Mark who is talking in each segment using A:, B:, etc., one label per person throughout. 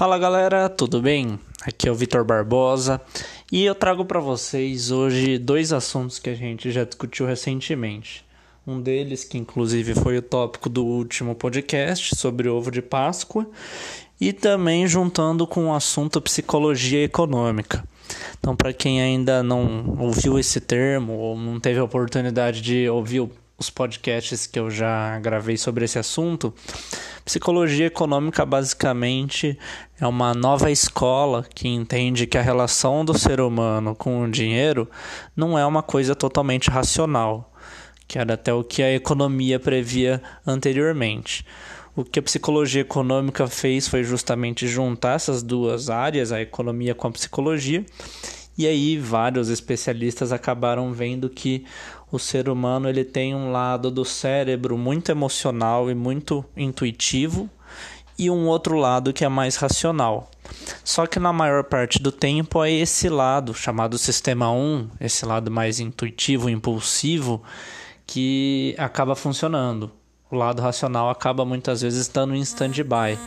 A: Fala galera, tudo bem? Aqui é o Vitor Barbosa e eu trago para vocês hoje dois assuntos que a gente já discutiu recentemente. Um deles, que inclusive foi o tópico do último podcast sobre o ovo de Páscoa, e também juntando com o assunto psicologia econômica. Então, para quem ainda não ouviu esse termo ou não teve a oportunidade de ouvir os podcasts que eu já gravei sobre esse assunto, psicologia econômica basicamente é uma nova escola que entende que a relação do ser humano com o dinheiro não é uma coisa totalmente racional que era até o que a economia previa anteriormente. O que a psicologia econômica fez foi justamente juntar essas duas áreas, a economia com a psicologia, e aí vários especialistas acabaram vendo que o ser humano ele tem um lado do cérebro muito emocional e muito intuitivo e um outro lado que é mais racional. Só que na maior parte do tempo é esse lado, chamado sistema 1, esse lado mais intuitivo, impulsivo, que acaba funcionando. O lado racional acaba muitas vezes estando em stand-by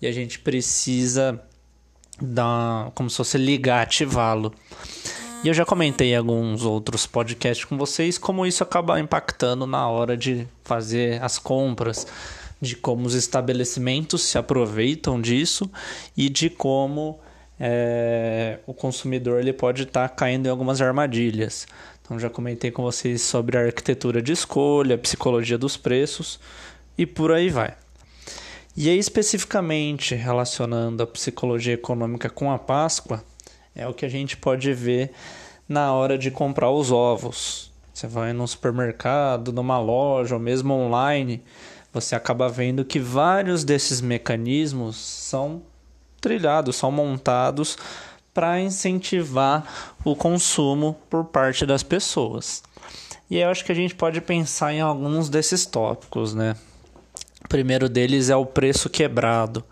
A: e a gente precisa dar, como se fosse ligar, ativá-lo. E eu já comentei em alguns outros podcasts com vocês como isso acaba impactando na hora de fazer as compras, de como os estabelecimentos se aproveitam disso e de como é, o consumidor ele pode estar tá caindo em algumas armadilhas. Então já comentei com vocês sobre a arquitetura de escolha, a psicologia dos preços e por aí vai. E aí especificamente relacionando a psicologia econômica com a Páscoa, é o que a gente pode ver na hora de comprar os ovos. Você vai num supermercado, numa loja ou mesmo online, você acaba vendo que vários desses mecanismos são trilhados, são montados para incentivar o consumo por parte das pessoas. E eu acho que a gente pode pensar em alguns desses tópicos, né? O primeiro deles é o preço quebrado.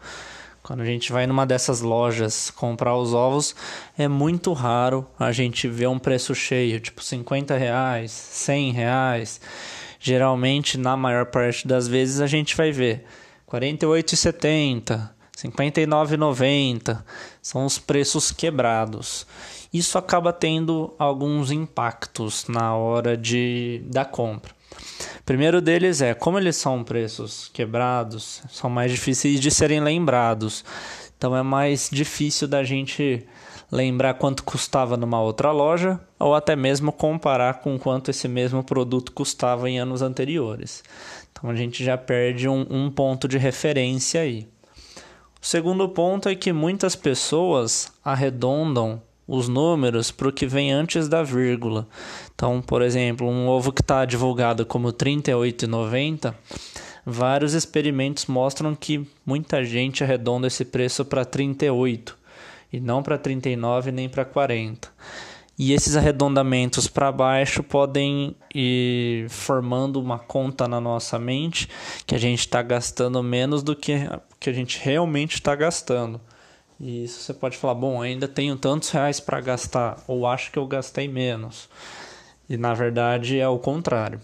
A: Quando a gente vai numa dessas lojas comprar os ovos, é muito raro a gente ver um preço cheio, tipo 50 reais, 100 reais. Geralmente, na maior parte das vezes, a gente vai ver 48,70, 59,90 são os preços quebrados. Isso acaba tendo alguns impactos na hora de da compra. Primeiro deles é como eles são preços quebrados, são mais difíceis de serem lembrados. Então é mais difícil da gente lembrar quanto custava numa outra loja ou até mesmo comparar com quanto esse mesmo produto custava em anos anteriores. Então a gente já perde um, um ponto de referência aí. O segundo ponto é que muitas pessoas arredondam os números para o que vem antes da vírgula. Então, por exemplo, um ovo que está divulgado como R$ 38,90, vários experimentos mostram que muita gente arredonda esse preço para 38 e não para 39 nem para 40. E esses arredondamentos para baixo podem ir formando uma conta na nossa mente que a gente está gastando menos do que, que a gente realmente está gastando. E isso você pode falar, bom, ainda tenho tantos reais para gastar, ou acho que eu gastei menos. E na verdade é o contrário.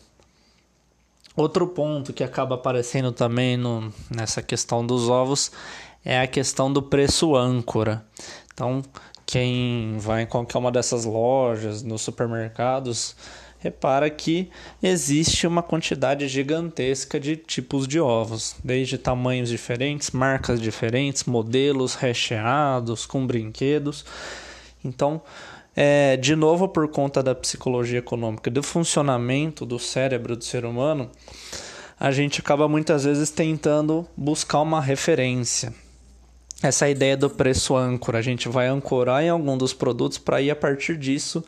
A: Outro ponto que acaba aparecendo também no, nessa questão dos ovos é a questão do preço âncora. Então, quem vai em qualquer uma dessas lojas, nos supermercados, repara que existe uma quantidade gigantesca de tipos de ovos, desde tamanhos diferentes, marcas diferentes, modelos recheados, com brinquedos. Então, é, de novo, por conta da psicologia econômica, do funcionamento do cérebro do ser humano, a gente acaba muitas vezes tentando buscar uma referência essa ideia do preço âncora. A gente vai ancorar em algum dos produtos para ir a partir disso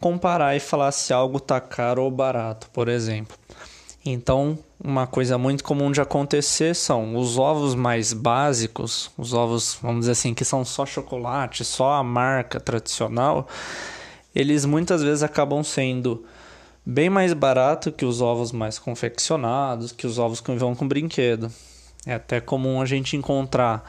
A: comparar e falar se algo está caro ou barato, por exemplo. Então, uma coisa muito comum de acontecer são os ovos mais básicos, os ovos, vamos dizer assim, que são só chocolate, só a marca tradicional, eles muitas vezes acabam sendo bem mais barato que os ovos mais confeccionados, que os ovos que vão com brinquedo. É até comum a gente encontrar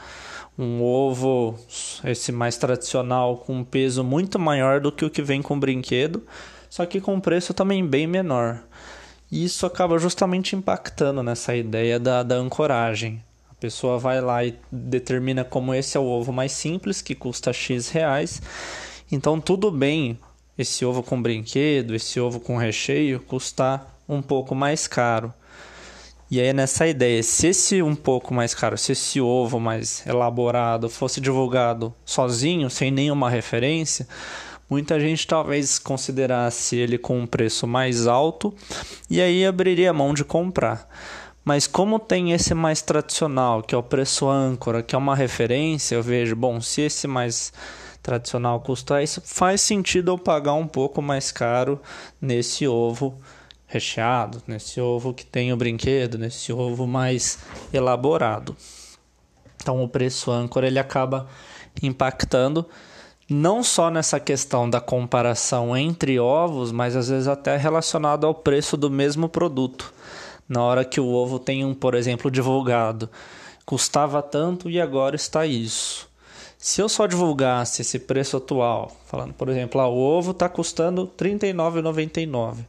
A: um ovo, esse mais tradicional, com um peso muito maior do que o que vem com brinquedo, só que com preço também bem menor. E isso acaba justamente impactando nessa ideia da, da ancoragem. A pessoa vai lá e determina como esse é o ovo mais simples, que custa X reais. Então, tudo bem esse ovo com brinquedo, esse ovo com recheio custar um pouco mais caro. E aí, nessa ideia, se esse um pouco mais caro, se esse ovo mais elaborado fosse divulgado sozinho, sem nenhuma referência, muita gente talvez considerasse ele com um preço mais alto e aí abriria a mão de comprar. Mas como tem esse mais tradicional, que é o preço âncora, que é uma referência, eu vejo, bom, se esse mais tradicional custa isso, faz sentido eu pagar um pouco mais caro nesse ovo recheado, nesse ovo que tem o brinquedo, nesse ovo mais elaborado. Então o preço âncora ele acaba impactando não só nessa questão da comparação entre ovos, mas às vezes até relacionado ao preço do mesmo produto. Na hora que o ovo tem um, por exemplo, divulgado, custava tanto e agora está isso. Se eu só divulgasse esse preço atual, falando, por exemplo, ah, o ovo está custando R$ 39,99.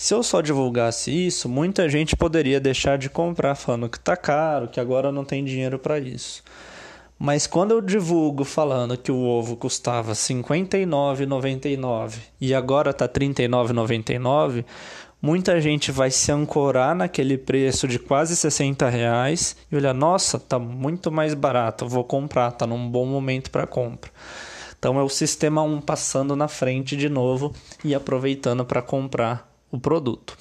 A: Se eu só divulgasse isso, muita gente poderia deixar de comprar falando que está caro, que agora não tem dinheiro para isso. Mas quando eu divulgo falando que o ovo custava R$ 59,99 e agora está R$ 39,99, muita gente vai se ancorar naquele preço de quase 60 reais e olhar, nossa, tá muito mais barato, vou comprar, tá num bom momento para compra. Então é o sistema 1 passando na frente de novo e aproveitando para comprar o produto.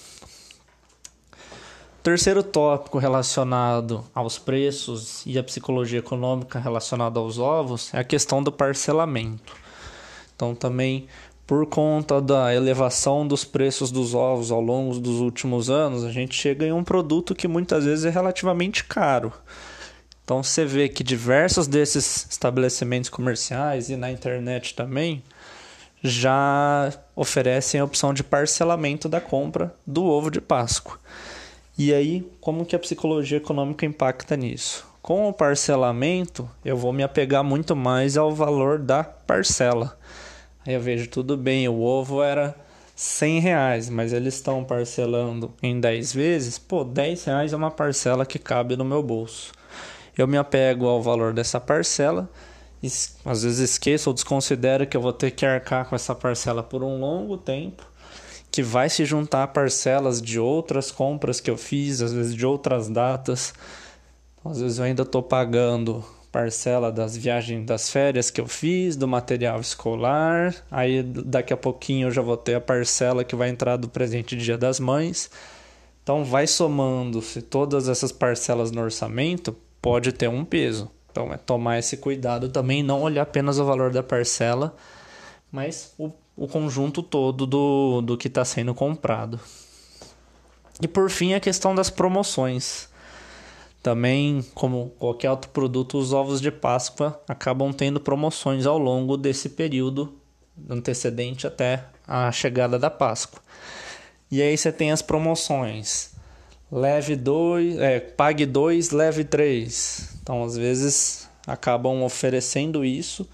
A: Terceiro tópico relacionado aos preços e a psicologia econômica relacionada aos ovos é a questão do parcelamento. Então, também por conta da elevação dos preços dos ovos ao longo dos últimos anos, a gente chega em um produto que muitas vezes é relativamente caro. Então, você vê que diversos desses estabelecimentos comerciais e na internet também já oferecem a opção de parcelamento da compra do ovo de Páscoa. E aí, como que a psicologia econômica impacta nisso? Com o parcelamento, eu vou me apegar muito mais ao valor da parcela. Aí eu vejo tudo bem, o ovo era 100 reais, mas eles estão parcelando em 10 vezes. Pô, 10 reais é uma parcela que cabe no meu bolso. Eu me apego ao valor dessa parcela, às vezes esqueço ou desconsidero que eu vou ter que arcar com essa parcela por um longo tempo que vai se juntar a parcelas de outras compras que eu fiz, às vezes de outras datas. Às vezes eu ainda estou pagando parcela das viagens das férias que eu fiz, do material escolar. Aí daqui a pouquinho eu já vou ter a parcela que vai entrar do presente Dia das Mães. Então vai somando-se todas essas parcelas no orçamento, pode ter um peso. Então é tomar esse cuidado também, não olhar apenas o valor da parcela, mas o o conjunto todo do, do que está sendo comprado. E por fim, a questão das promoções. Também, como qualquer outro produto, os ovos de Páscoa acabam tendo promoções ao longo desse período antecedente até a chegada da Páscoa. E aí você tem as promoções. Leve dois, é, pague dois, leve três. Então, às vezes, acabam oferecendo isso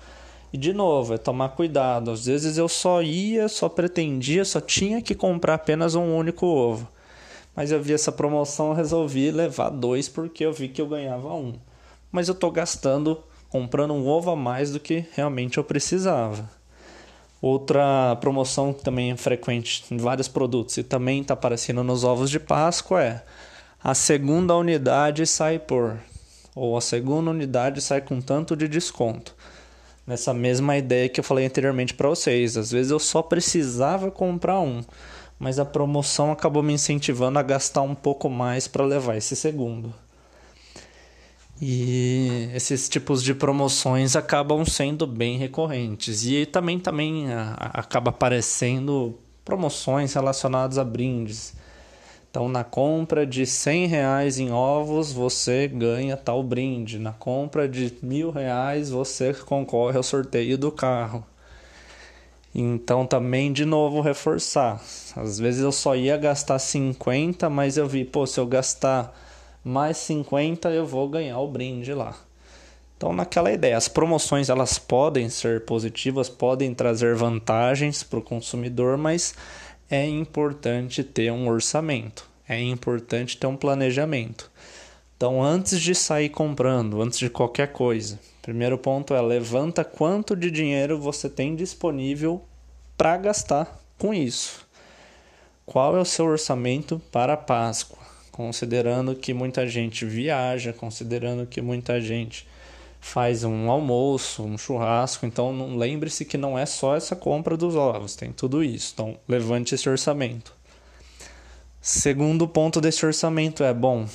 A: e de novo, é tomar cuidado. Às vezes eu só ia, só pretendia, só tinha que comprar apenas um único ovo. Mas eu vi essa promoção, resolvi levar dois porque eu vi que eu ganhava um. Mas eu estou gastando, comprando um ovo a mais do que realmente eu precisava. Outra promoção que também é frequente em vários produtos e também está aparecendo nos ovos de Páscoa é a segunda unidade sai por, ou a segunda unidade sai com tanto de desconto nessa mesma ideia que eu falei anteriormente para vocês. Às vezes eu só precisava comprar um, mas a promoção acabou me incentivando a gastar um pouco mais para levar esse segundo. E esses tipos de promoções acabam sendo bem recorrentes. E também, também acaba aparecendo promoções relacionadas a brindes. Então, na compra de 100 reais em ovos, você ganha tal brinde. Na compra de mil reais, você concorre ao sorteio do carro. Então, também, de novo, reforçar. Às vezes eu só ia gastar 50, mas eu vi, pô, se eu gastar mais 50, eu vou ganhar o brinde lá. Então, naquela ideia, as promoções elas podem ser positivas, podem trazer vantagens para o consumidor, mas é importante ter um orçamento, é importante ter um planejamento. Então, antes de sair comprando, antes de qualquer coisa, primeiro ponto é levanta quanto de dinheiro você tem disponível para gastar com isso. Qual é o seu orçamento para a Páscoa? Considerando que muita gente viaja, considerando que muita gente faz um almoço, um churrasco, então lembre-se que não é só essa compra dos ovos, tem tudo isso. Então, levante esse orçamento. Segundo ponto desse orçamento é: bom,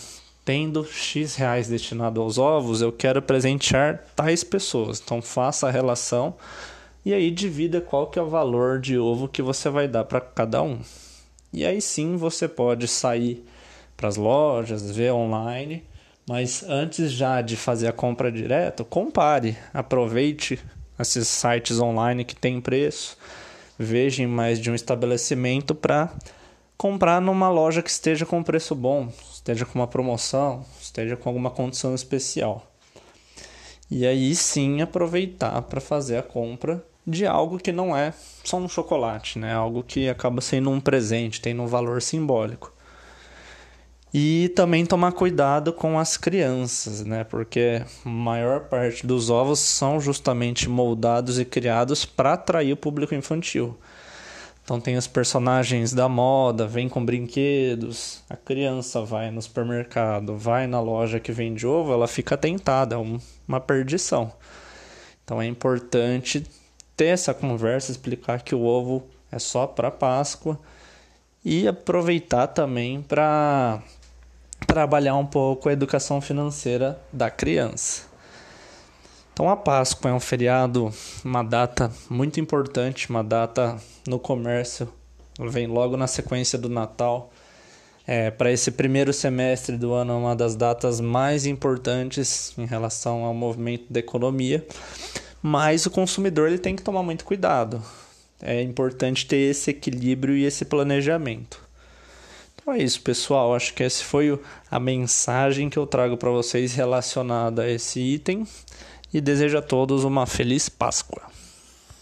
A: tendo X reais destinado aos ovos, eu quero presentear tais pessoas. Então, faça a relação e aí divida qual que é o valor de ovo que você vai dar para cada um. E aí sim você pode sair para as lojas, ver online mas antes já de fazer a compra direto, compare, aproveite esses sites online que tem preço, veja mais de um estabelecimento para comprar numa loja que esteja com preço bom, esteja com uma promoção, esteja com alguma condição especial. E aí sim aproveitar para fazer a compra de algo que não é só um chocolate, né? Algo que acaba sendo um presente, tem um valor simbólico. E também tomar cuidado com as crianças, né? Porque a maior parte dos ovos são justamente moldados e criados para atrair o público infantil. Então tem os personagens da moda, vem com brinquedos, a criança vai no supermercado, vai na loja que vende ovo, ela fica tentada, é uma perdição. Então é importante ter essa conversa, explicar que o ovo é só para Páscoa e aproveitar também para trabalhar um pouco a educação financeira da criança. Então a Páscoa é um feriado, uma data muito importante, uma data no comércio, vem logo na sequência do Natal. É, para esse primeiro semestre do ano, é uma das datas mais importantes em relação ao movimento da economia, mas o consumidor ele tem que tomar muito cuidado. É importante ter esse equilíbrio e esse planejamento. Então é isso, pessoal. Acho que essa foi a mensagem que eu trago para vocês relacionada a esse item e desejo a todos uma feliz Páscoa.